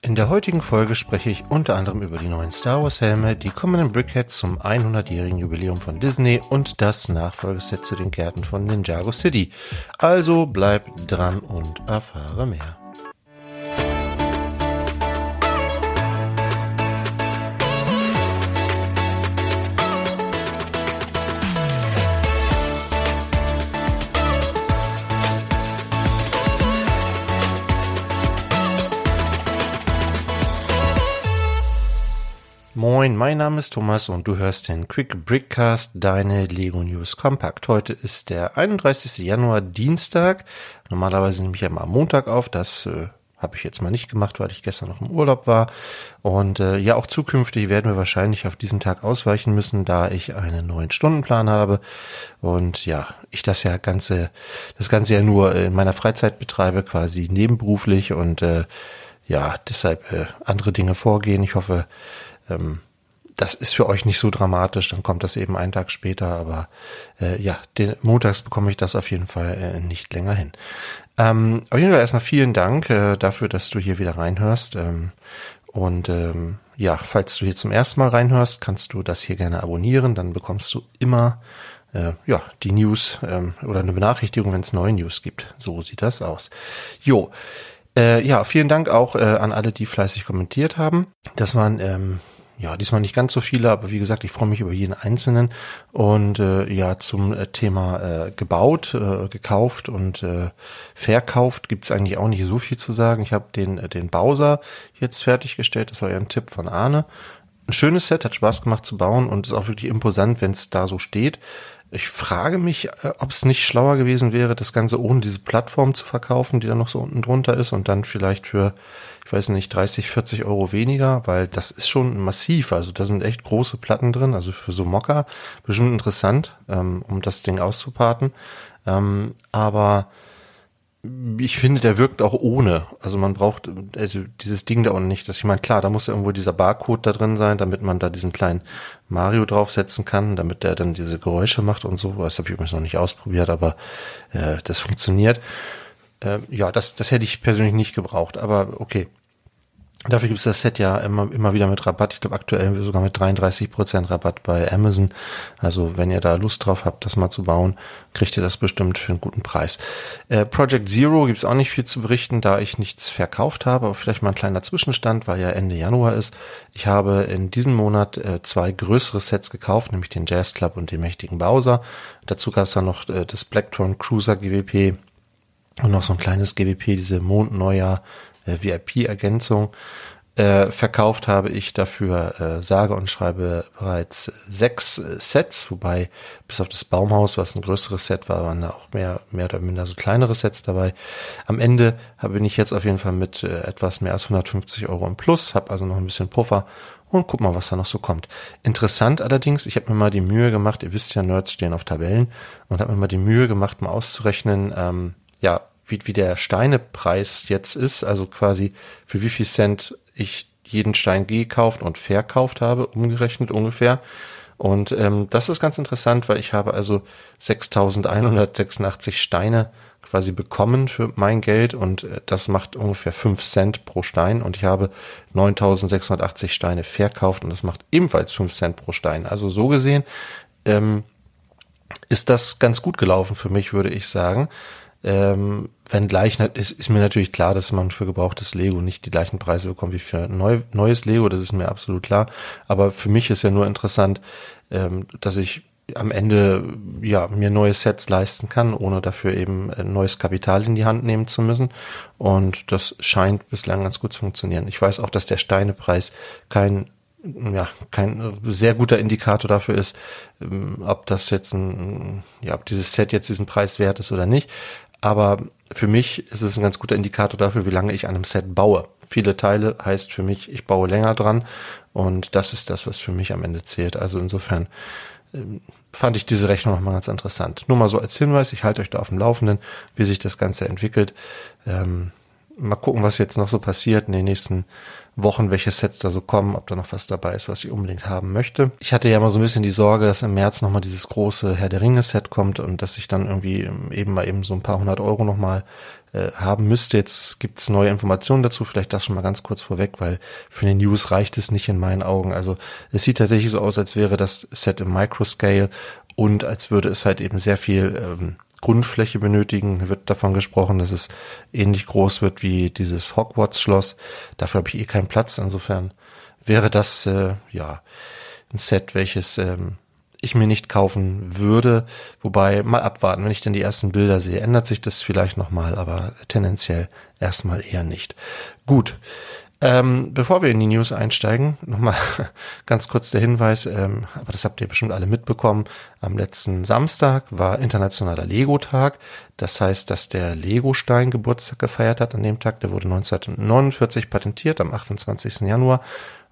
In der heutigen Folge spreche ich unter anderem über die neuen Star Wars Helme, die kommenden Brickheads zum 100-jährigen Jubiläum von Disney und das Nachfolgeset zu den Gärten von Ninjago City. Also bleib dran und erfahre mehr. Moin, mein Name ist Thomas und du hörst den Quick Brickcast, deine Lego News Compact. Heute ist der 31. Januar, Dienstag. Normalerweise nehme ich ja immer am Montag auf. Das äh, habe ich jetzt mal nicht gemacht, weil ich gestern noch im Urlaub war. Und äh, ja, auch zukünftig werden wir wahrscheinlich auf diesen Tag ausweichen müssen, da ich einen neuen Stundenplan habe. Und ja, ich das ja ganze, das Ganze ja nur in meiner Freizeit betreibe, quasi nebenberuflich und äh, ja, deshalb äh, andere Dinge vorgehen. Ich hoffe, ähm, das ist für euch nicht so dramatisch, dann kommt das eben einen Tag später, aber äh, ja, den, montags bekomme ich das auf jeden Fall äh, nicht länger hin. Ähm, auf jeden Fall erstmal vielen Dank äh, dafür, dass du hier wieder reinhörst. Ähm, und ähm, ja, falls du hier zum ersten Mal reinhörst, kannst du das hier gerne abonnieren, dann bekommst du immer äh, ja die News ähm, oder eine Benachrichtigung, wenn es neue News gibt. So sieht das aus. Jo. Äh, ja, vielen Dank auch äh, an alle, die fleißig kommentiert haben. Das waren ähm, ja, diesmal nicht ganz so viele, aber wie gesagt, ich freue mich über jeden einzelnen. Und äh, ja, zum äh, Thema äh, gebaut, äh, gekauft und äh, verkauft gibt's eigentlich auch nicht so viel zu sagen. Ich habe den, äh, den Bowser jetzt fertiggestellt. Das war ja ein Tipp von Arne. Ein schönes Set, hat Spaß gemacht zu bauen und ist auch wirklich imposant, wenn es da so steht. Ich frage mich, äh, ob es nicht schlauer gewesen wäre, das Ganze ohne diese Plattform zu verkaufen, die da noch so unten drunter ist und dann vielleicht für, ich weiß nicht, 30, 40 Euro weniger, weil das ist schon massiv. Also da sind echt große Platten drin, also für so Mocker bestimmt interessant, ähm, um das Ding auszuparten. Ähm, aber ich finde, der wirkt auch ohne. Also man braucht also dieses Ding da unten nicht. Das, ich meine, klar, da muss ja irgendwo dieser Barcode da drin sein, damit man da diesen kleinen Mario draufsetzen kann, damit der dann diese Geräusche macht und so. Das habe ich übrigens noch nicht ausprobiert, aber äh, das funktioniert. Äh, ja, das, das hätte ich persönlich nicht gebraucht, aber okay. Dafür gibt es das Set ja immer, immer wieder mit Rabatt. Ich glaube aktuell sogar mit 33 Prozent Rabatt bei Amazon. Also wenn ihr da Lust drauf habt, das mal zu bauen, kriegt ihr das bestimmt für einen guten Preis. Äh, Project Zero gibt es auch nicht viel zu berichten, da ich nichts verkauft habe, aber vielleicht mal ein kleiner Zwischenstand, weil ja Ende Januar ist. Ich habe in diesem Monat äh, zwei größere Sets gekauft, nämlich den Jazz Club und den mächtigen Bowser. Dazu gab es dann noch äh, das Blacktron Cruiser GWP und noch so ein kleines GWP, diese Mondneujahr VIP-Ergänzung. Äh, verkauft habe ich dafür äh, sage und schreibe bereits sechs äh, Sets, wobei bis auf das Baumhaus, was ein größeres Set war, waren da auch mehr, mehr oder minder so kleinere Sets dabei. Am Ende bin ich jetzt auf jeden Fall mit äh, etwas mehr als 150 Euro im Plus, habe also noch ein bisschen Puffer und guck mal, was da noch so kommt. Interessant allerdings, ich habe mir mal die Mühe gemacht, ihr wisst ja, Nerds stehen auf Tabellen und habe mir mal die Mühe gemacht, mal auszurechnen, ähm, ja, wie, wie der Steinepreis jetzt ist, also quasi für wie viel Cent ich jeden Stein gekauft und verkauft habe, umgerechnet ungefähr. Und ähm, das ist ganz interessant, weil ich habe also 6.186 Steine quasi bekommen für mein Geld und äh, das macht ungefähr 5 Cent pro Stein und ich habe 9.680 Steine verkauft und das macht ebenfalls 5 Cent pro Stein. Also so gesehen ähm, ist das ganz gut gelaufen für mich, würde ich sagen. Ähm, Wenngleich ist, ist mir natürlich klar, dass man für gebrauchtes Lego nicht die gleichen Preise bekommt wie für neu, neues Lego, das ist mir absolut klar. Aber für mich ist ja nur interessant, ähm, dass ich am Ende ja mir neue Sets leisten kann, ohne dafür eben neues Kapital in die Hand nehmen zu müssen. Und das scheint bislang ganz gut zu funktionieren. Ich weiß auch, dass der Steinepreis kein ja, kein sehr guter Indikator dafür ist, ähm, ob das jetzt ein, ja, ob dieses Set jetzt diesen Preis wert ist oder nicht. Aber für mich ist es ein ganz guter Indikator dafür, wie lange ich an einem Set baue. Viele Teile heißt für mich, ich baue länger dran und das ist das, was für mich am Ende zählt. Also insofern ähm, fand ich diese Rechnung nochmal ganz interessant. Nur mal so als Hinweis, ich halte euch da auf dem Laufenden, wie sich das Ganze entwickelt. Ähm, mal gucken, was jetzt noch so passiert in den nächsten Wochen, welche Sets da so kommen, ob da noch was dabei ist, was ich unbedingt haben möchte. Ich hatte ja mal so ein bisschen die Sorge, dass im März nochmal dieses große Herr der Ringe Set kommt und dass ich dann irgendwie eben mal eben so ein paar hundert Euro nochmal äh, haben müsste. Jetzt gibt's neue Informationen dazu, vielleicht das schon mal ganz kurz vorweg, weil für den News reicht es nicht in meinen Augen. Also es sieht tatsächlich so aus, als wäre das Set im Microscale und als würde es halt eben sehr viel ähm, Grundfläche benötigen, wird davon gesprochen, dass es ähnlich groß wird wie dieses Hogwarts-Schloss. Dafür habe ich eh keinen Platz. Insofern wäre das äh, ja ein Set, welches ähm, ich mir nicht kaufen würde. Wobei, mal abwarten, wenn ich dann die ersten Bilder sehe, ändert sich das vielleicht nochmal, aber tendenziell erstmal eher nicht. Gut. Ähm, bevor wir in die News einsteigen, nochmal ganz kurz der Hinweis, ähm, aber das habt ihr bestimmt alle mitbekommen, am letzten Samstag war internationaler Lego-Tag. Das heißt, dass der Lego-Stein Geburtstag gefeiert hat an dem Tag. Der wurde 1949 patentiert, am 28. Januar.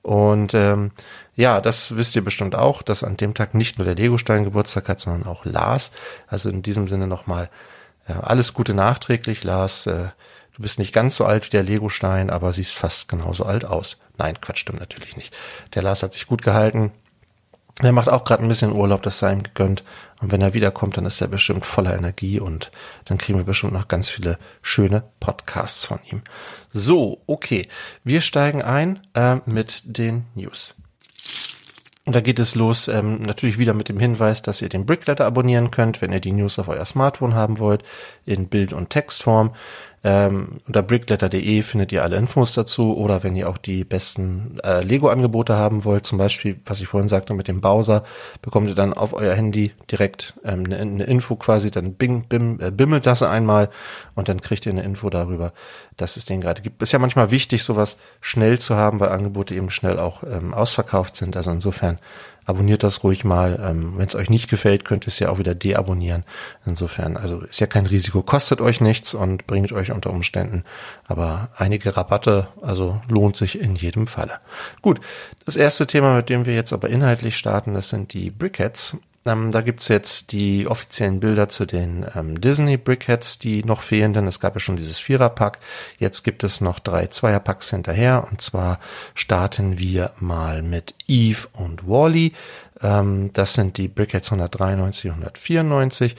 Und ähm, ja, das wisst ihr bestimmt auch, dass an dem Tag nicht nur der Lego-Stein Geburtstag hat, sondern auch Lars. Also in diesem Sinne nochmal äh, alles Gute nachträglich, Lars. Äh, Du bist nicht ganz so alt wie der Legostein, aber siehst fast genauso alt aus. Nein, Quatsch, stimmt natürlich nicht. Der Lars hat sich gut gehalten. Er macht auch gerade ein bisschen Urlaub, das sei ihm gegönnt. Und wenn er wiederkommt, dann ist er bestimmt voller Energie und dann kriegen wir bestimmt noch ganz viele schöne Podcasts von ihm. So, okay. Wir steigen ein äh, mit den News. Und da geht es los, ähm, natürlich wieder mit dem Hinweis, dass ihr den Brickletter abonnieren könnt, wenn ihr die News auf euer Smartphone haben wollt, in Bild- und Textform. Ähm, unter brickletter.de findet ihr alle Infos dazu oder wenn ihr auch die besten äh, Lego-Angebote haben wollt, zum Beispiel, was ich vorhin sagte mit dem Bowser, bekommt ihr dann auf euer Handy direkt ähm, eine, eine Info quasi, dann bing, bim, äh, bimmelt das einmal und dann kriegt ihr eine Info darüber, dass es den gerade gibt. Ist ja manchmal wichtig, sowas schnell zu haben, weil Angebote eben schnell auch ähm, ausverkauft sind. Also insofern abonniert das ruhig mal. Ähm, Wenn es euch nicht gefällt, könnt ihr es ja auch wieder deabonnieren. Insofern, also ist ja kein Risiko, kostet euch nichts und bringt euch unter Umständen aber einige Rabatte, also lohnt sich in jedem Falle. Gut, das erste Thema, mit dem wir jetzt aber inhaltlich starten, das sind die Brickheads. Ähm, da gibt's jetzt die offiziellen Bilder zu den ähm, Disney Brickheads, die noch fehlen, denn es gab ja schon dieses Viererpack. Jetzt gibt es noch drei Zweierpacks hinterher. Und zwar starten wir mal mit Eve und Wally. Ähm, das sind die Brickheads 193 und 194.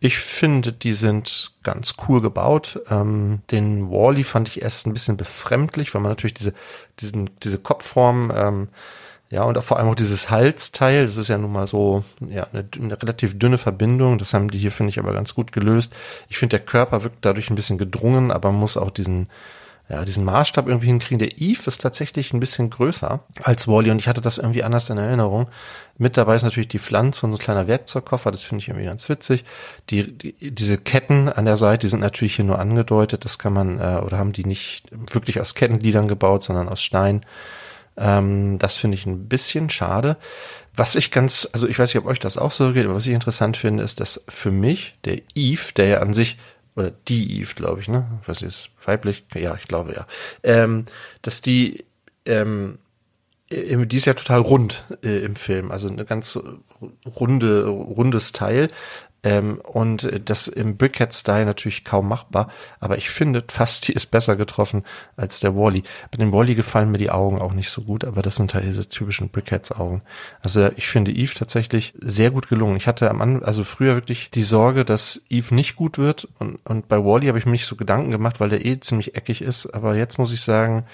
Ich finde, die sind ganz cool gebaut. Ähm, den Wally fand ich erst ein bisschen befremdlich, weil man natürlich diese, diesen, diese Kopfform ähm, ja, und auch vor allem auch dieses Halsteil, das ist ja nun mal so, ja, eine, eine relativ dünne Verbindung. Das haben die hier, finde ich, aber ganz gut gelöst. Ich finde, der Körper wirkt dadurch ein bisschen gedrungen, aber muss auch diesen, ja, diesen Maßstab irgendwie hinkriegen. Der Eve ist tatsächlich ein bisschen größer als Wally und ich hatte das irgendwie anders in Erinnerung. Mit dabei ist natürlich die Pflanze und so ein kleiner Werkzeugkoffer, das finde ich irgendwie ganz witzig. Die, die, diese Ketten an der Seite, die sind natürlich hier nur angedeutet, das kann man, äh, oder haben die nicht wirklich aus Kettengliedern gebaut, sondern aus Stein. Ähm, das finde ich ein bisschen schade. Was ich ganz, also ich weiß nicht, ob euch das auch so geht, aber was ich interessant finde, ist, dass für mich der Eve, der ja an sich, oder die Eve, glaube ich, ne? Was ist weiblich? Ja, ich glaube ja. Ähm, dass die, ähm, die ist ja total rund äh, im Film, also eine ganz runde, rundes Teil. Ähm, und das im Brickhead-Style natürlich kaum machbar, aber ich finde fast, die ist besser getroffen als der Wally. Bei dem Wally gefallen mir die Augen auch nicht so gut, aber das sind halt diese typischen Brickheads-Augen. Also ich finde Eve tatsächlich sehr gut gelungen. Ich hatte am Anfang, also früher wirklich die Sorge, dass Eve nicht gut wird und, und bei Wally habe ich mir nicht so Gedanken gemacht, weil der eh ziemlich eckig ist, aber jetzt muss ich sagen,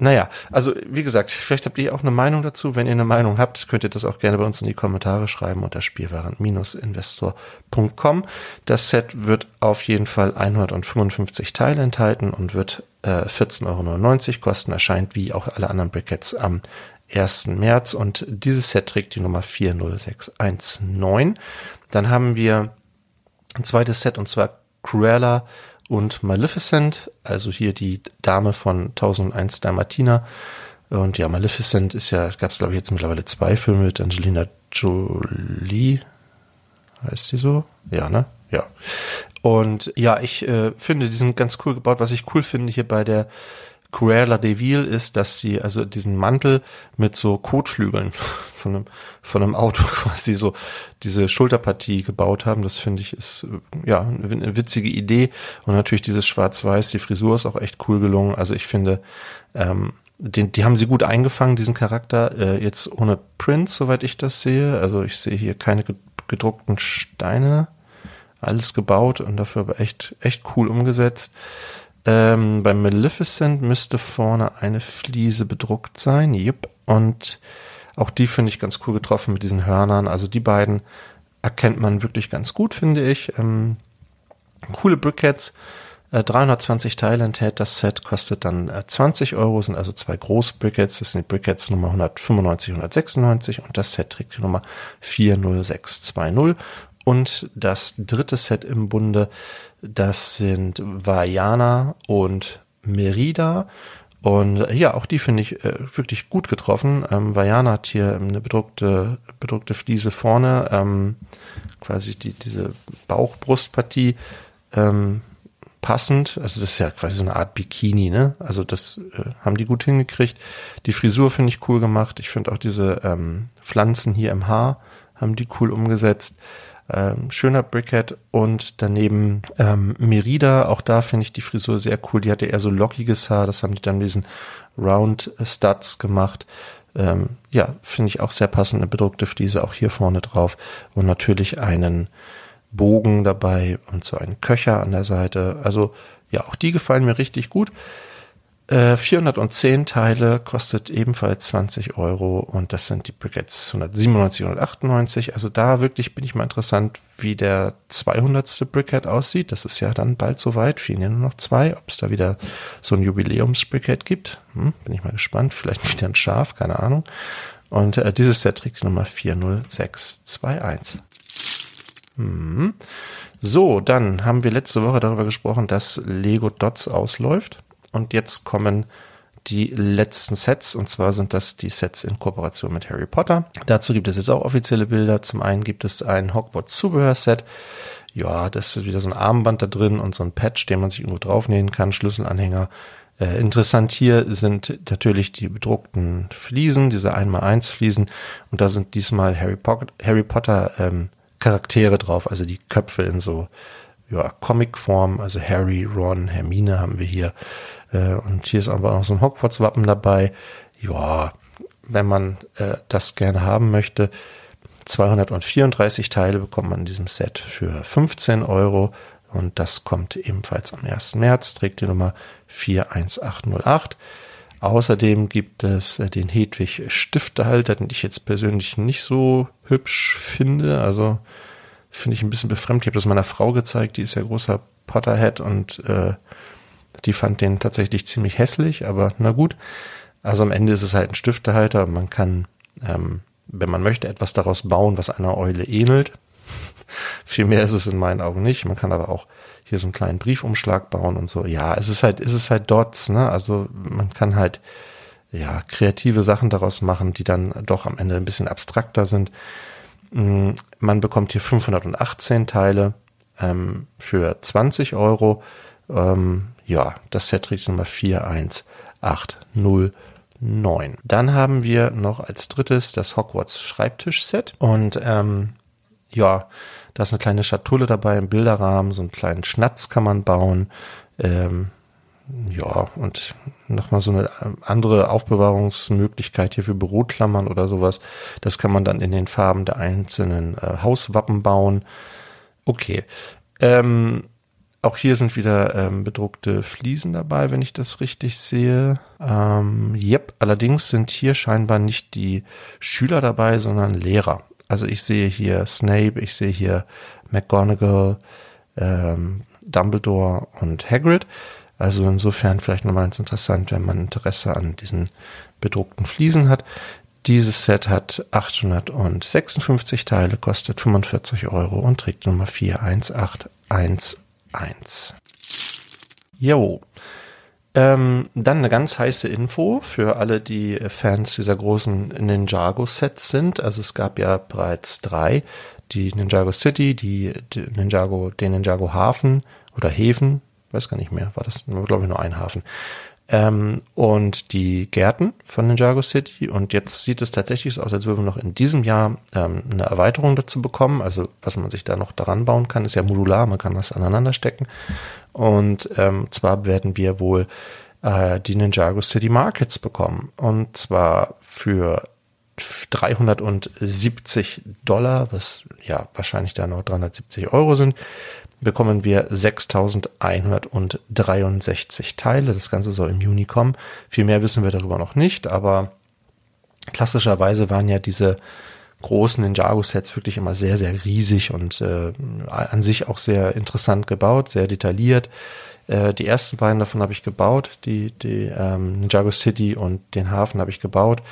naja, also wie gesagt, vielleicht habt ihr auch eine Meinung dazu. Wenn ihr eine Meinung habt, könnt ihr das auch gerne bei uns in die Kommentare schreiben unter spielwaren-investor.com. Das Set wird auf jeden Fall 155 Teile enthalten und wird äh, 14,99 Euro kosten. Erscheint wie auch alle anderen Brickets am 1. März und dieses Set trägt die Nummer 40619. Dann haben wir ein zweites Set und zwar Cruella und Maleficent, also hier die Dame von 1001 Dalmatiner. Und ja, Maleficent ist ja, gab es glaube ich jetzt mittlerweile zwei Filme mit Angelina Jolie. Heißt sie so? Ja, ne? Ja. Und ja, ich äh, finde, die sind ganz cool gebaut. Was ich cool finde hier bei der Cruella de Vil ist, dass sie also diesen Mantel mit so Kotflügeln von einem, von einem Auto quasi so diese Schulterpartie gebaut haben. Das finde ich ist ja eine witzige Idee und natürlich dieses Schwarz-Weiß, die Frisur ist auch echt cool gelungen. Also ich finde, ähm, den, die haben sie gut eingefangen, diesen Charakter. Äh, jetzt ohne Prints, soweit ich das sehe. Also ich sehe hier keine gedruckten Steine. Alles gebaut und dafür aber echt, echt cool umgesetzt. Ähm, bei Maleficent müsste vorne eine Fliese bedruckt sein. Jupp. Und auch die finde ich ganz cool getroffen mit diesen Hörnern. Also die beiden erkennt man wirklich ganz gut, finde ich. Ähm, coole Brickheads. Äh, 320 Teile enthält das Set, kostet dann äh, 20 Euro, sind also zwei große Brickheads. Das sind die Brickheads Nummer 195, 196 und das Set trägt die Nummer 40620. Und das dritte Set im Bunde das sind Vajana und Merida. Und ja, auch die finde ich äh, wirklich gut getroffen. Ähm, Vajana hat hier eine bedruckte, bedruckte Fliese vorne, ähm, quasi die, diese Bauchbrustpartie ähm, passend. Also das ist ja quasi so eine Art Bikini, ne? Also das äh, haben die gut hingekriegt. Die Frisur finde ich cool gemacht. Ich finde auch diese ähm, Pflanzen hier im Haar haben die cool umgesetzt. Ähm, schöner Brickhead und daneben ähm, Merida, auch da finde ich die Frisur sehr cool. Die hatte eher so lockiges Haar, das haben die dann diesen Round Studs gemacht. Ähm, ja, finde ich auch sehr passend, eine bedruckte Fliese auch hier vorne drauf und natürlich einen Bogen dabei und so einen Köcher an der Seite. Also ja, auch die gefallen mir richtig gut. Äh, 410 Teile kostet ebenfalls 20 Euro und das sind die Briquettes 197, 198. Also da wirklich bin ich mal interessant, wie der 200. Briquette aussieht. Das ist ja dann bald soweit. Fehlen ja nur noch zwei. Ob es da wieder so ein Jubiläums-Briquette gibt, hm, bin ich mal gespannt. Vielleicht wieder ein Schaf, keine Ahnung. Und äh, dieses Set trägt die Nummer 40621. Hm. So, dann haben wir letzte Woche darüber gesprochen, dass Lego Dots ausläuft. Und jetzt kommen die letzten Sets, und zwar sind das die Sets in Kooperation mit Harry Potter. Dazu gibt es jetzt auch offizielle Bilder. Zum einen gibt es ein Hogwarts-Zubehörset. Ja, das ist wieder so ein Armband da drin und so ein Patch, den man sich irgendwo draufnähen kann, Schlüsselanhänger. Äh, interessant hier sind natürlich die bedruckten Fliesen, diese 1x1 Fliesen. Und da sind diesmal Harry, po Harry Potter ähm, Charaktere drauf, also die Köpfe in so ja, Comic-Form, also Harry, Ron, Hermine haben wir hier. Äh, und hier ist aber noch so ein Hogwarts-Wappen dabei. Ja, wenn man äh, das gerne haben möchte, 234 Teile bekommt man in diesem Set für 15 Euro. Und das kommt ebenfalls am 1. März, trägt die Nummer 41808. Außerdem gibt es äh, den Hedwig Stiftehalter, den ich jetzt persönlich nicht so hübsch finde. Also finde ich ein bisschen befremd. Ich habe das meiner Frau gezeigt, die ist ja großer Potterhead und äh, die fand den tatsächlich ziemlich hässlich, aber na gut. Also am Ende ist es halt ein Stiftehalter. Man kann, ähm, wenn man möchte, etwas daraus bauen, was einer Eule ähnelt. Viel mehr ist es in meinen Augen nicht. Man kann aber auch hier so einen kleinen Briefumschlag bauen und so. Ja, es ist halt, es ist halt Dots, ne? Also man kann halt, ja, kreative Sachen daraus machen, die dann doch am Ende ein bisschen abstrakter sind. Mm, man bekommt hier 518 Teile ähm, für 20 Euro. Ähm, ja, das Set trägt Nummer 41809. Dann haben wir noch als drittes das Hogwarts Schreibtisch-Set. Und ähm, ja, da ist eine kleine Schatulle dabei im Bilderrahmen, so einen kleinen Schnatz kann man bauen. Ähm, ja, und nochmal so eine andere Aufbewahrungsmöglichkeit hier für Büroklammern oder sowas. Das kann man dann in den Farben der einzelnen äh, Hauswappen bauen. Okay. Ähm, auch hier sind wieder ähm, bedruckte Fliesen dabei, wenn ich das richtig sehe. Ähm, yep, allerdings sind hier scheinbar nicht die Schüler dabei, sondern Lehrer. Also ich sehe hier Snape, ich sehe hier McGonagall, ähm, Dumbledore und Hagrid. Also insofern vielleicht nochmal ganz interessant, wenn man Interesse an diesen bedruckten Fliesen hat. Dieses Set hat 856 Teile, kostet 45 Euro und trägt Nummer 41811. 1. Jo. Ähm, dann eine ganz heiße Info für alle, die Fans dieser großen Ninjago-Sets sind. Also es gab ja bereits drei. Die Ninjago City, die, die Ninjago, den Ninjago Hafen oder Häfen, weiß gar nicht mehr, war das, glaube ich, nur ein Hafen ähm, und die Gärten von Ninjago City. Und jetzt sieht es tatsächlich so aus, als würden wir noch in diesem Jahr ähm, eine Erweiterung dazu bekommen. Also was man sich da noch daran bauen kann, ist ja modular, man kann das aneinander stecken. Und ähm, zwar werden wir wohl äh, die Ninjago City Markets bekommen. Und zwar für 370 Dollar, was ja wahrscheinlich da noch 370 Euro sind, bekommen wir 6163 Teile. Das Ganze soll im Juni kommen. Viel mehr wissen wir darüber noch nicht, aber klassischerweise waren ja diese großen Ninjago-Sets wirklich immer sehr, sehr riesig und äh, an sich auch sehr interessant gebaut, sehr detailliert. Äh, die ersten beiden davon habe ich gebaut, die, die ähm, Ninjago City und den Hafen habe ich gebaut.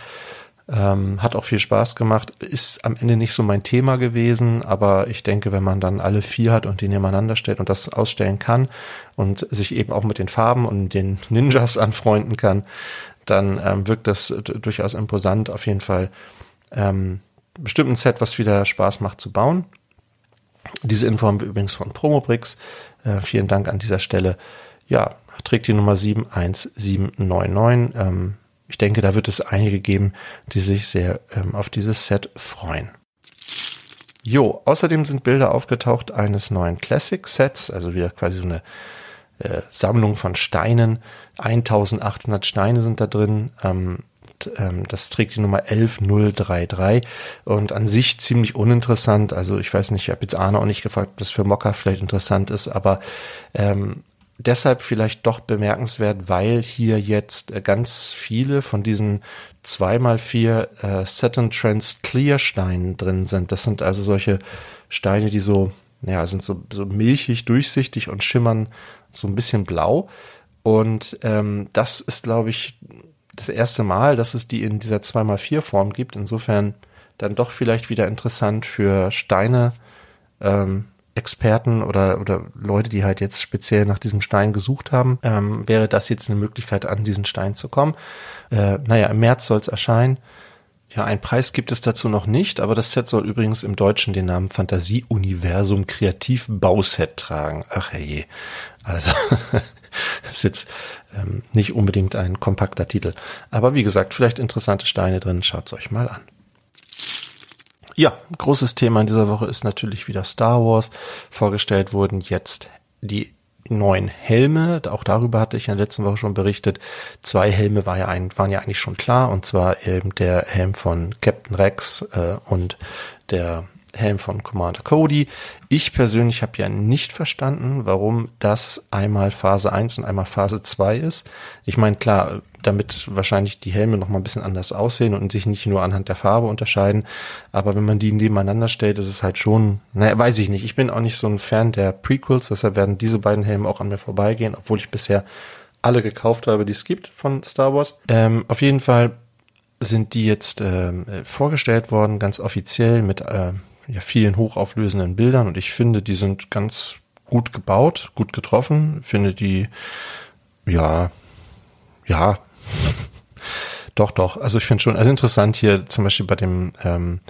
Ähm, hat auch viel Spaß gemacht. Ist am Ende nicht so mein Thema gewesen, aber ich denke, wenn man dann alle vier hat und die nebeneinander stellt und das ausstellen kann und sich eben auch mit den Farben und den Ninjas anfreunden kann, dann ähm, wirkt das durchaus imposant. Auf jeden Fall ähm, bestimmt ein Set, was wieder Spaß macht zu bauen. Diese Info haben wir übrigens von Promobrix. Äh, vielen Dank an dieser Stelle. Ja, trägt die Nummer 71799. Ähm, ich denke, da wird es einige geben, die sich sehr ähm, auf dieses Set freuen. Jo, außerdem sind Bilder aufgetaucht eines neuen Classic Sets, also wieder quasi so eine äh, Sammlung von Steinen. 1800 Steine sind da drin. Ähm, ähm, das trägt die Nummer 11033 und an sich ziemlich uninteressant. Also ich weiß nicht, ich habe jetzt Arne auch nicht gefragt, ob das für Mocker vielleicht interessant ist, aber ähm, deshalb vielleicht doch bemerkenswert, weil hier jetzt äh, ganz viele von diesen 2x4 äh, Saturn Trans Clear Steinen drin sind. Das sind also solche Steine, die so, ja, sind so, so milchig, durchsichtig und schimmern so ein bisschen blau. Und ähm, das ist, glaube ich, das erste Mal, dass es die in dieser 2x4 Form gibt. Insofern dann doch vielleicht wieder interessant für Steine, ähm, Experten oder, oder Leute, die halt jetzt speziell nach diesem Stein gesucht haben, ähm, wäre das jetzt eine Möglichkeit, an diesen Stein zu kommen. Äh, naja, im März soll es erscheinen. Ja, ein Preis gibt es dazu noch nicht, aber das Set soll übrigens im Deutschen den Namen Fantasie-Universum Kreativ Bauset tragen. Ach herrje. Also, ist jetzt ähm, nicht unbedingt ein kompakter Titel. Aber wie gesagt, vielleicht interessante Steine drin. Schaut's euch mal an. Ja, großes Thema in dieser Woche ist natürlich wieder Star Wars. Vorgestellt wurden jetzt die neuen Helme. Auch darüber hatte ich in der letzten Woche schon berichtet. Zwei Helme war ja ein, waren ja eigentlich schon klar, und zwar eben der Helm von Captain Rex äh, und der Helm von Commander Cody. Ich persönlich habe ja nicht verstanden, warum das einmal Phase 1 und einmal Phase 2 ist. Ich meine, klar, damit wahrscheinlich die Helme noch mal ein bisschen anders aussehen und sich nicht nur anhand der Farbe unterscheiden. Aber wenn man die nebeneinander stellt, ist es halt schon, naja, weiß ich nicht. Ich bin auch nicht so ein Fan der Prequels, deshalb werden diese beiden Helme auch an mir vorbeigehen, obwohl ich bisher alle gekauft habe, die es gibt von Star Wars. Ähm, auf jeden Fall sind die jetzt ähm, vorgestellt worden, ganz offiziell mit äh, ja, vielen hochauflösenden Bildern und ich finde, die sind ganz gut gebaut, gut getroffen, finde die, ja, ja, doch, doch. Also ich finde schon, also interessant hier zum Beispiel bei dem, ähm,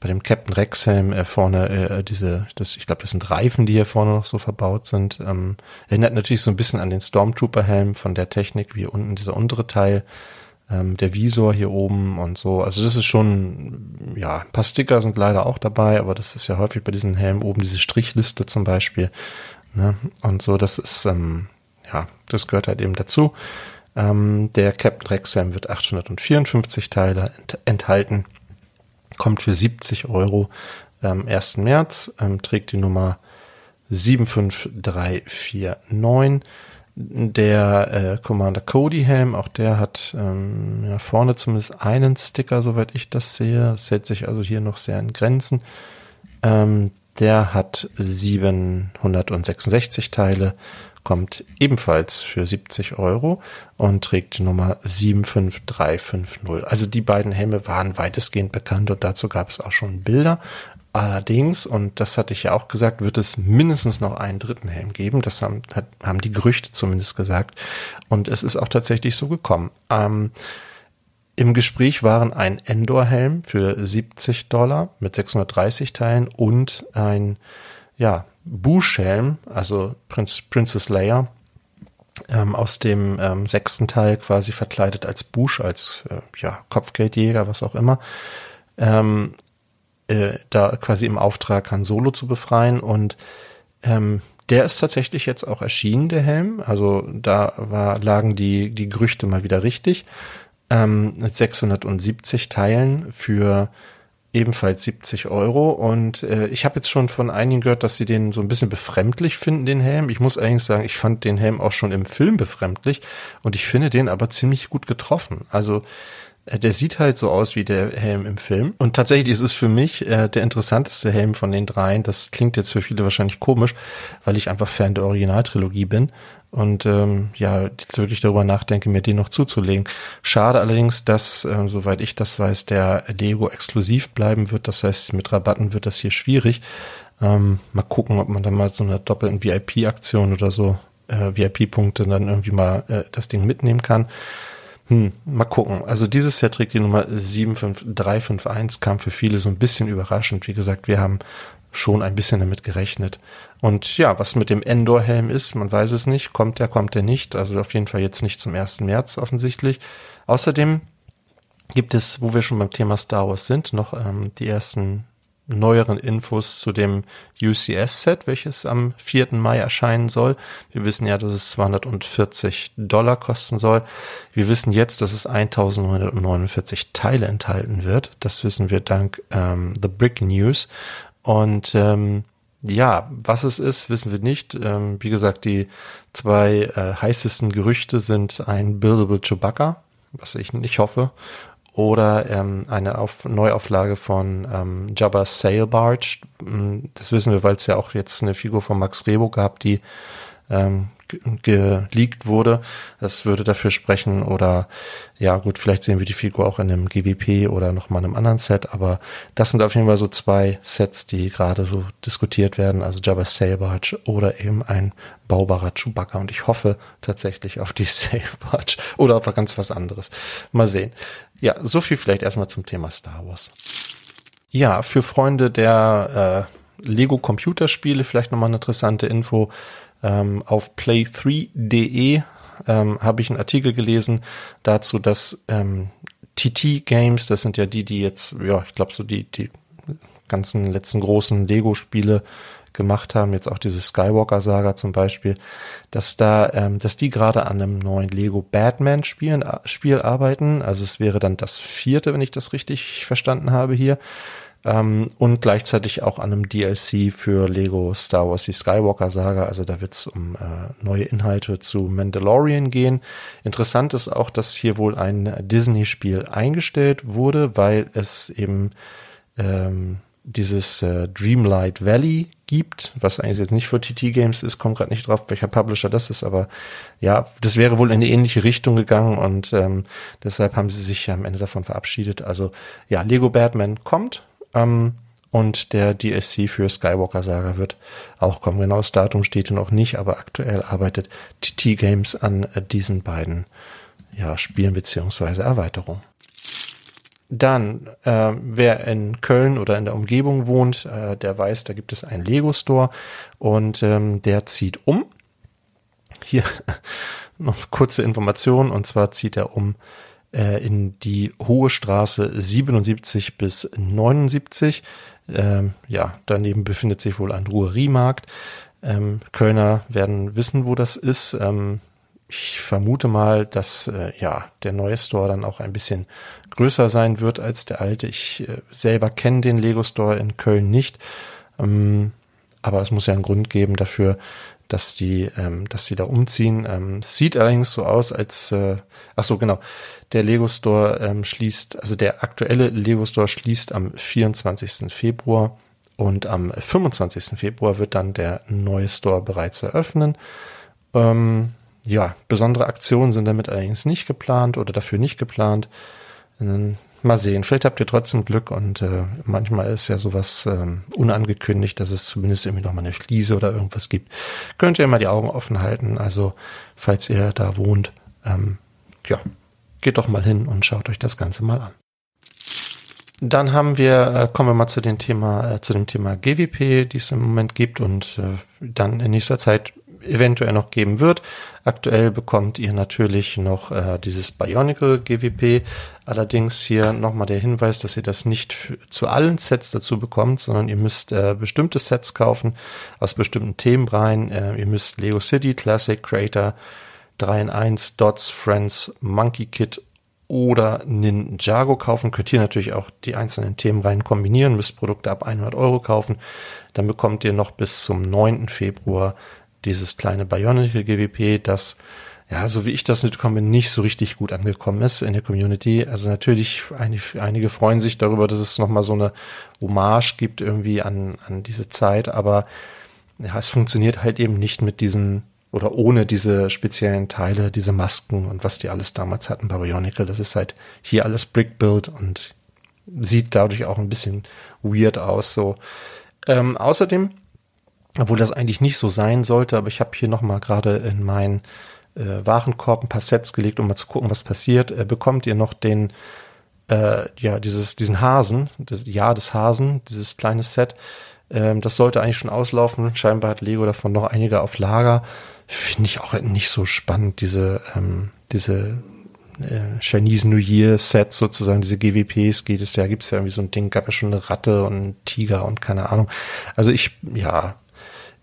bei dem Captain Rex Helm äh, vorne äh, diese, das, ich glaube, das sind Reifen, die hier vorne noch so verbaut sind. Ähm, erinnert natürlich so ein bisschen an den Stormtrooper Helm von der Technik, wie unten dieser untere Teil, ähm, der Visor hier oben und so. Also das ist schon, ja, ein paar Sticker sind leider auch dabei, aber das ist ja häufig bei diesen Helmen oben diese Strichliste zum Beispiel. Ne? Und so, das ist, ähm, ja, das gehört halt eben dazu. Ähm, der Captain Rexham wird 854 Teile ent enthalten, kommt für 70 Euro am 1. März, ähm, trägt die Nummer 75349. Der äh, Commander Cody Helm, auch der hat ähm, ja, vorne zumindest einen Sticker, soweit ich das sehe. Das hält sich also hier noch sehr in Grenzen. Ähm, der hat 766 Teile, kommt ebenfalls für 70 Euro und trägt die Nummer 75350. Also die beiden Helme waren weitestgehend bekannt und dazu gab es auch schon Bilder. Allerdings, und das hatte ich ja auch gesagt, wird es mindestens noch einen dritten Helm geben. Das haben, hat, haben die Gerüchte zumindest gesagt. Und es ist auch tatsächlich so gekommen. Ähm, Im Gespräch waren ein Endor-Helm für 70 Dollar mit 630 Teilen und ein ja, Bush-Helm, also Prinz, Princess Leia, ähm, aus dem ähm, sechsten Teil quasi verkleidet als Bush, als äh, ja, Kopfgeldjäger, was auch immer, ähm, äh, da quasi im Auftrag Han Solo zu befreien und ähm, der ist tatsächlich jetzt auch erschienen, der Helm. Also da war, lagen die, die Gerüchte mal wieder richtig. Ähm, mit 670 Teilen für ebenfalls 70 Euro. Und äh, ich habe jetzt schon von einigen gehört, dass sie den so ein bisschen befremdlich finden, den Helm. Ich muss eigentlich sagen, ich fand den Helm auch schon im Film befremdlich und ich finde den aber ziemlich gut getroffen. Also der sieht halt so aus wie der Helm im Film. Und tatsächlich ist es für mich äh, der interessanteste Helm von den dreien. Das klingt jetzt für viele wahrscheinlich komisch, weil ich einfach Fan der Originaltrilogie bin und ähm, ja, jetzt wirklich darüber nachdenke, mir den noch zuzulegen. Schade allerdings, dass, äh, soweit ich das weiß, der Lego exklusiv bleiben wird. Das heißt, mit Rabatten wird das hier schwierig. Ähm, mal gucken, ob man dann mal so eine doppelten VIP-Aktion oder so, äh, VIP-Punkte dann irgendwie mal äh, das Ding mitnehmen kann. Hm, mal gucken. Also dieses Jahr trägt die Nummer 75351, kam für viele so ein bisschen überraschend. Wie gesagt, wir haben schon ein bisschen damit gerechnet. Und ja, was mit dem Endor-Helm ist, man weiß es nicht. Kommt der, kommt der nicht. Also auf jeden Fall jetzt nicht zum 1. März offensichtlich. Außerdem gibt es, wo wir schon beim Thema Star Wars sind, noch ähm, die ersten neueren Infos zu dem UCS-Set, welches am 4. Mai erscheinen soll. Wir wissen ja, dass es 240 Dollar kosten soll. Wir wissen jetzt, dass es 1949 Teile enthalten wird. Das wissen wir dank ähm, The Brick News. Und ähm, ja, was es ist, wissen wir nicht. Ähm, wie gesagt, die zwei äh, heißesten Gerüchte sind ein Buildable Chewbacca, was ich nicht hoffe, oder ähm, eine Auf Neuauflage von ähm, Jabba's Sail Barge. Mm, das wissen wir, weil es ja auch jetzt eine Figur von Max Rebo gab, die ähm, geleakt wurde. Das würde dafür sprechen oder ja gut, vielleicht sehen wir die Figur auch in einem GWP oder nochmal einem anderen Set, aber das sind auf jeden Fall so zwei Sets, die gerade so diskutiert werden, also Jabba's Sailbarge oder eben ein baubarer Chewbacca und ich hoffe tatsächlich auf die Sailbarge oder auf ganz was anderes. Mal sehen. Ja, so viel vielleicht erstmal zum Thema Star Wars. Ja, für Freunde der äh, Lego Computerspiele vielleicht nochmal eine interessante Info. Ähm, auf play3.de ähm, habe ich einen Artikel gelesen dazu, dass ähm, TT Games, das sind ja die, die jetzt, ja, ich glaube so die, die ganzen letzten großen Lego-Spiele gemacht haben, jetzt auch diese Skywalker-Saga zum Beispiel, dass da, ähm, dass die gerade an einem neuen Lego Batman-Spiel Spiel arbeiten. Also es wäre dann das vierte, wenn ich das richtig verstanden habe hier ähm, und gleichzeitig auch an einem DLC für Lego Star Wars die Skywalker Saga. Also da wird es um äh, neue Inhalte zu Mandalorian gehen. Interessant ist auch, dass hier wohl ein Disney-Spiel eingestellt wurde, weil es eben ähm, dieses äh, Dreamlight Valley gibt, was eigentlich jetzt nicht für TT Games ist, kommt gerade nicht drauf, welcher Publisher das ist, aber ja, das wäre wohl in eine ähnliche Richtung gegangen und ähm, deshalb haben sie sich am Ende davon verabschiedet. Also ja, Lego Batman kommt, ähm, und der DSC für Skywalker Saga wird auch kommen. Genau das Datum steht noch nicht, aber aktuell arbeitet TT Games an äh, diesen beiden ja, Spielen beziehungsweise Erweiterungen. Dann, äh, wer in Köln oder in der Umgebung wohnt, äh, der weiß, da gibt es einen Lego Store und ähm, der zieht um. Hier noch kurze Information und zwar zieht er um äh, in die Hohe Straße 77 bis 79. Ähm, ja, daneben befindet sich wohl ein Drogeriemarkt. Ähm, Kölner werden wissen, wo das ist. Ähm, ich vermute mal, dass äh, ja der neue Store dann auch ein bisschen größer sein wird als der alte. Ich äh, selber kenne den Lego Store in Köln nicht, ähm, aber es muss ja einen Grund geben dafür, dass die, ähm, dass sie da umziehen. Ähm, sieht allerdings so aus, als äh, ach so genau, der Lego Store ähm, schließt, also der aktuelle Lego Store schließt am 24. Februar und am 25. Februar wird dann der neue Store bereits eröffnen. Ähm, ja, besondere Aktionen sind damit allerdings nicht geplant oder dafür nicht geplant. Mal sehen, vielleicht habt ihr trotzdem Glück und äh, manchmal ist ja sowas ähm, unangekündigt, dass es zumindest irgendwie nochmal eine Fliese oder irgendwas gibt. Könnt ihr mal die Augen offen halten, also falls ihr da wohnt, ähm, ja, geht doch mal hin und schaut euch das Ganze mal an. Dann haben wir, äh, kommen wir mal zu dem Thema, äh, zu dem Thema GWP, die es im Moment gibt und äh, dann in nächster Zeit eventuell noch geben wird. Aktuell bekommt ihr natürlich noch äh, dieses Bionicle GWP. Allerdings hier nochmal der Hinweis, dass ihr das nicht für, zu allen Sets dazu bekommt, sondern ihr müsst äh, bestimmte Sets kaufen aus bestimmten Themen rein. Äh, ihr müsst Lego City, Classic, Creator, 3 in 1, Dots, Friends, Monkey Kit oder Ninjago kaufen. Könnt ihr natürlich auch die einzelnen Themen rein kombinieren, müsst Produkte ab 100 Euro kaufen. Dann bekommt ihr noch bis zum 9. Februar dieses kleine Bionicle GWP, das ja, so wie ich das mitbekomme, nicht so richtig gut angekommen ist in der Community. Also natürlich, einige, einige freuen sich darüber, dass es nochmal so eine Hommage gibt irgendwie an, an diese Zeit, aber ja, es funktioniert halt eben nicht mit diesen oder ohne diese speziellen Teile, diese Masken und was die alles damals hatten bei Bionicle. Das ist halt hier alles Brick-Build und sieht dadurch auch ein bisschen weird aus. So. Ähm, außerdem, obwohl das eigentlich nicht so sein sollte, aber ich habe hier nochmal gerade in meinen äh, Warenkorb ein paar Sets gelegt, um mal zu gucken, was passiert. Äh, bekommt ihr noch den äh, ja, dieses, diesen Hasen, das Jahr des Hasen, dieses kleine Set. Ähm, das sollte eigentlich schon auslaufen. Scheinbar hat Lego davon noch einige auf Lager finde ich auch nicht so spannend, diese, ähm, diese äh, Chinese New Year Sets sozusagen, diese GWPs geht es ja, gibt es ja irgendwie so ein Ding, gab ja schon eine Ratte und einen Tiger und keine Ahnung. Also ich, ja,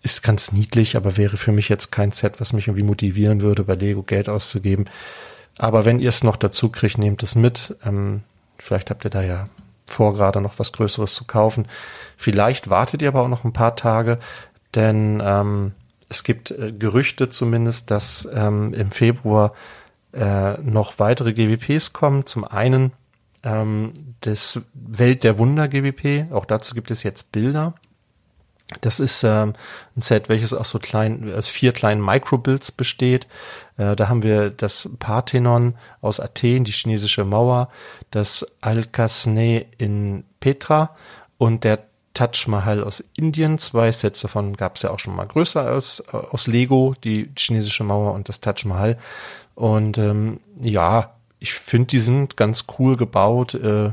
ist ganz niedlich, aber wäre für mich jetzt kein Set, was mich irgendwie motivieren würde, bei Lego Geld auszugeben. Aber wenn ihr es noch dazu kriegt, nehmt es mit. Ähm, vielleicht habt ihr da ja vor, gerade noch was Größeres zu kaufen. Vielleicht wartet ihr aber auch noch ein paar Tage, denn ähm, es gibt äh, Gerüchte zumindest, dass ähm, im Februar äh, noch weitere GWPs kommen. Zum einen ähm, das Welt der Wunder GWP, auch dazu gibt es jetzt Bilder. Das ist ähm, ein Set, welches aus so kleinen, aus vier kleinen Microbuilds besteht. Äh, da haben wir das Parthenon aus Athen, die chinesische Mauer, das Al-Kasne in Petra und der Taj Mahal aus Indien. Zwei Sets davon gab es ja auch schon mal größer aus, aus Lego, die chinesische Mauer und das Taj Mahal. Und ähm, ja, ich finde, die sind ganz cool gebaut. Äh,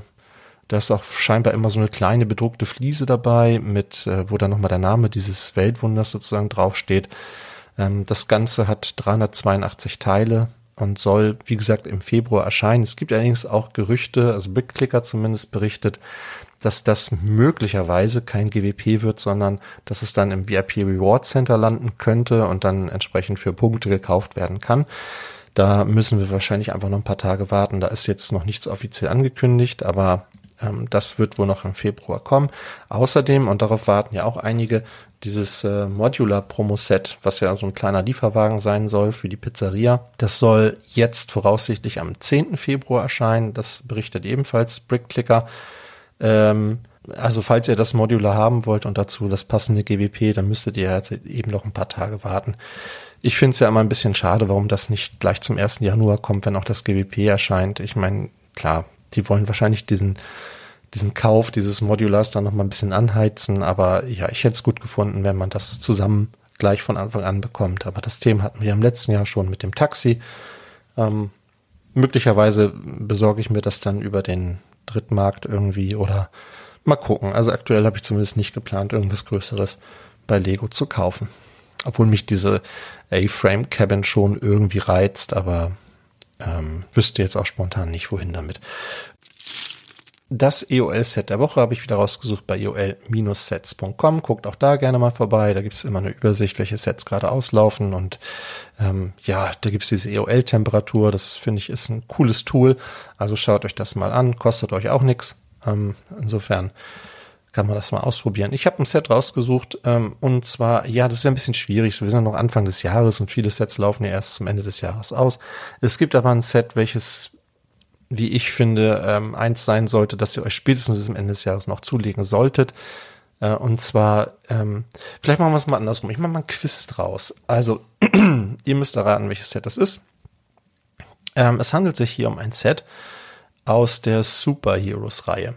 da ist auch scheinbar immer so eine kleine bedruckte Fliese dabei, mit, äh, wo dann nochmal der Name dieses Weltwunders sozusagen draufsteht. Ähm, das Ganze hat 382 Teile und soll, wie gesagt, im Februar erscheinen. Es gibt allerdings auch Gerüchte, also BitClicker zumindest berichtet, dass das möglicherweise kein GWP wird, sondern dass es dann im VIP Reward Center landen könnte und dann entsprechend für Punkte gekauft werden kann. Da müssen wir wahrscheinlich einfach noch ein paar Tage warten. Da ist jetzt noch nichts offiziell angekündigt, aber ähm, das wird wohl noch im Februar kommen. Außerdem, und darauf warten ja auch einige, dieses äh, Modular Promo Set, was ja so ein kleiner Lieferwagen sein soll für die Pizzeria, das soll jetzt voraussichtlich am 10. Februar erscheinen. Das berichtet ebenfalls Brickclicker. Ähm, also falls ihr das Modular haben wollt und dazu das passende GWP, dann müsstet ihr jetzt eben noch ein paar Tage warten. Ich finde es ja immer ein bisschen schade, warum das nicht gleich zum 1. Januar kommt, wenn auch das GWP erscheint. Ich meine, klar, die wollen wahrscheinlich diesen, diesen Kauf dieses Modulars dann noch mal ein bisschen anheizen. Aber ja, ich hätte es gut gefunden, wenn man das zusammen gleich von Anfang an bekommt. Aber das Thema hatten wir im letzten Jahr schon mit dem Taxi. Ähm, möglicherweise besorge ich mir das dann über den Drittmarkt irgendwie oder mal gucken. Also aktuell habe ich zumindest nicht geplant, irgendwas Größeres bei Lego zu kaufen. Obwohl mich diese A-Frame Cabin schon irgendwie reizt, aber ähm, wüsste jetzt auch spontan nicht, wohin damit. Das EOL-Set der Woche habe ich wieder rausgesucht bei eol-sets.com. Guckt auch da gerne mal vorbei. Da gibt es immer eine Übersicht, welche Sets gerade auslaufen. Und ähm, ja, da gibt es diese EOL-Temperatur. Das finde ich ist ein cooles Tool. Also schaut euch das mal an. Kostet euch auch nichts. Ähm, insofern kann man das mal ausprobieren. Ich habe ein Set rausgesucht ähm, und zwar, ja, das ist ja ein bisschen schwierig. Wir sind noch Anfang des Jahres und viele Sets laufen ja erst zum Ende des Jahres aus. Es gibt aber ein Set, welches, wie ich finde, ähm, eins sein sollte, dass ihr euch spätestens zum Ende des Jahres noch zulegen solltet. Äh, und zwar, ähm, vielleicht machen wir es mal andersrum. Ich mache mal ein Quiz draus. Also, ihr müsst erraten, welches Set das ist. Ähm, es handelt sich hier um ein Set aus der Superheroes-Reihe.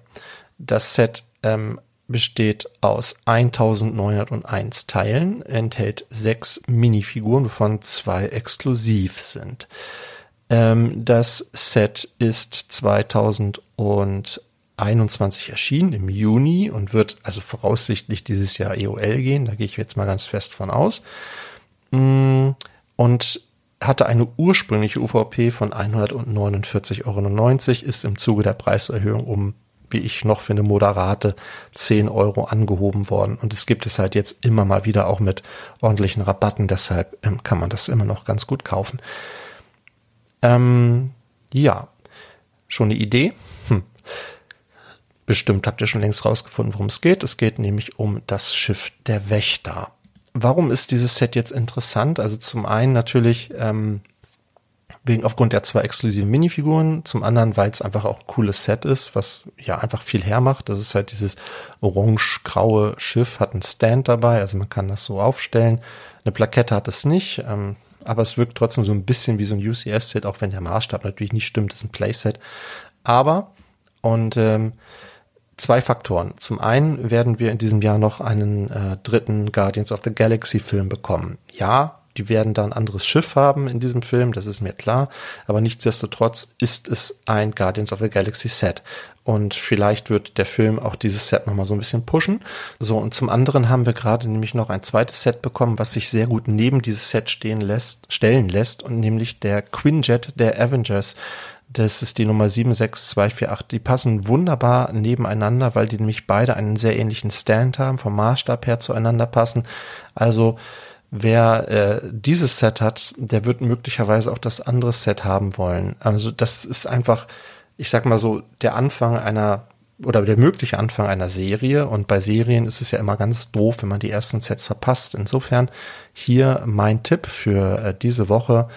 Das Set ähm, besteht aus 1901 Teilen, enthält sechs Minifiguren, wovon zwei exklusiv sind. Ähm, das Set ist 2021 erschienen im Juni und wird also voraussichtlich dieses Jahr EOL gehen. Da gehe ich jetzt mal ganz fest von aus. Mm, und hatte eine ursprüngliche UVP von 149,99 Euro, ist im Zuge der Preiserhöhung um wie ich noch finde, moderate 10 Euro angehoben worden. Und es gibt es halt jetzt immer mal wieder auch mit ordentlichen Rabatten. Deshalb ähm, kann man das immer noch ganz gut kaufen. Ähm, ja, schon eine Idee? Hm. Bestimmt habt ihr schon längst rausgefunden, worum es geht. Es geht nämlich um das Schiff der Wächter. Warum ist dieses Set jetzt interessant? Also zum einen natürlich ähm, wegen aufgrund der zwei exklusiven Minifiguren, zum anderen, weil es einfach auch ein cooles Set ist, was ja einfach viel hermacht. Das ist halt dieses orange-graue Schiff, hat einen Stand dabei, also man kann das so aufstellen. Eine Plakette hat es nicht, ähm, aber es wirkt trotzdem so ein bisschen wie so ein UCS-Set, auch wenn der Maßstab natürlich nicht stimmt, das ist ein Playset. Aber, und ähm, zwei Faktoren. Zum einen werden wir in diesem Jahr noch einen äh, dritten Guardians of the Galaxy Film bekommen. Ja, die werden da ein anderes Schiff haben in diesem Film, das ist mir klar. Aber nichtsdestotrotz ist es ein Guardians of the Galaxy Set. Und vielleicht wird der Film auch dieses Set nochmal so ein bisschen pushen. So, und zum anderen haben wir gerade nämlich noch ein zweites Set bekommen, was sich sehr gut neben dieses Set stehen lässt, stellen lässt, und nämlich der Quinjet der Avengers. Das ist die Nummer 76248. Die passen wunderbar nebeneinander, weil die nämlich beide einen sehr ähnlichen Stand haben, vom Maßstab her zueinander passen. Also, wer äh, dieses Set hat, der wird möglicherweise auch das andere Set haben wollen. Also das ist einfach, ich sag mal so, der Anfang einer oder der mögliche Anfang einer Serie. Und bei Serien ist es ja immer ganz doof, wenn man die ersten Sets verpasst. Insofern hier mein Tipp für äh, diese Woche,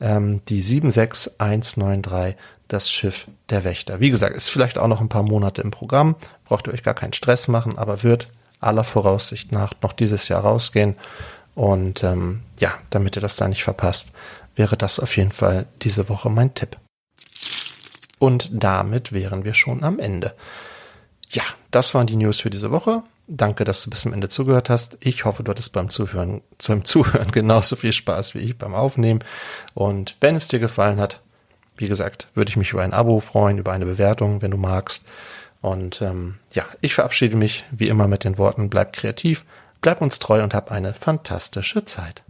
ähm, die 76193, das Schiff der Wächter. Wie gesagt, ist vielleicht auch noch ein paar Monate im Programm, braucht ihr euch gar keinen Stress machen, aber wird aller Voraussicht nach noch dieses Jahr rausgehen. Und ähm, ja, damit ihr das da nicht verpasst, wäre das auf jeden Fall diese Woche mein Tipp. Und damit wären wir schon am Ende. Ja, das waren die News für diese Woche. Danke, dass du bis zum Ende zugehört hast. Ich hoffe, du hattest beim Zuhören, beim Zuhören genauso viel Spaß wie ich beim Aufnehmen. Und wenn es dir gefallen hat, wie gesagt, würde ich mich über ein Abo freuen, über eine Bewertung, wenn du magst. Und ähm, ja, ich verabschiede mich wie immer mit den Worten, bleib kreativ, bleib uns treu und hab eine fantastische Zeit.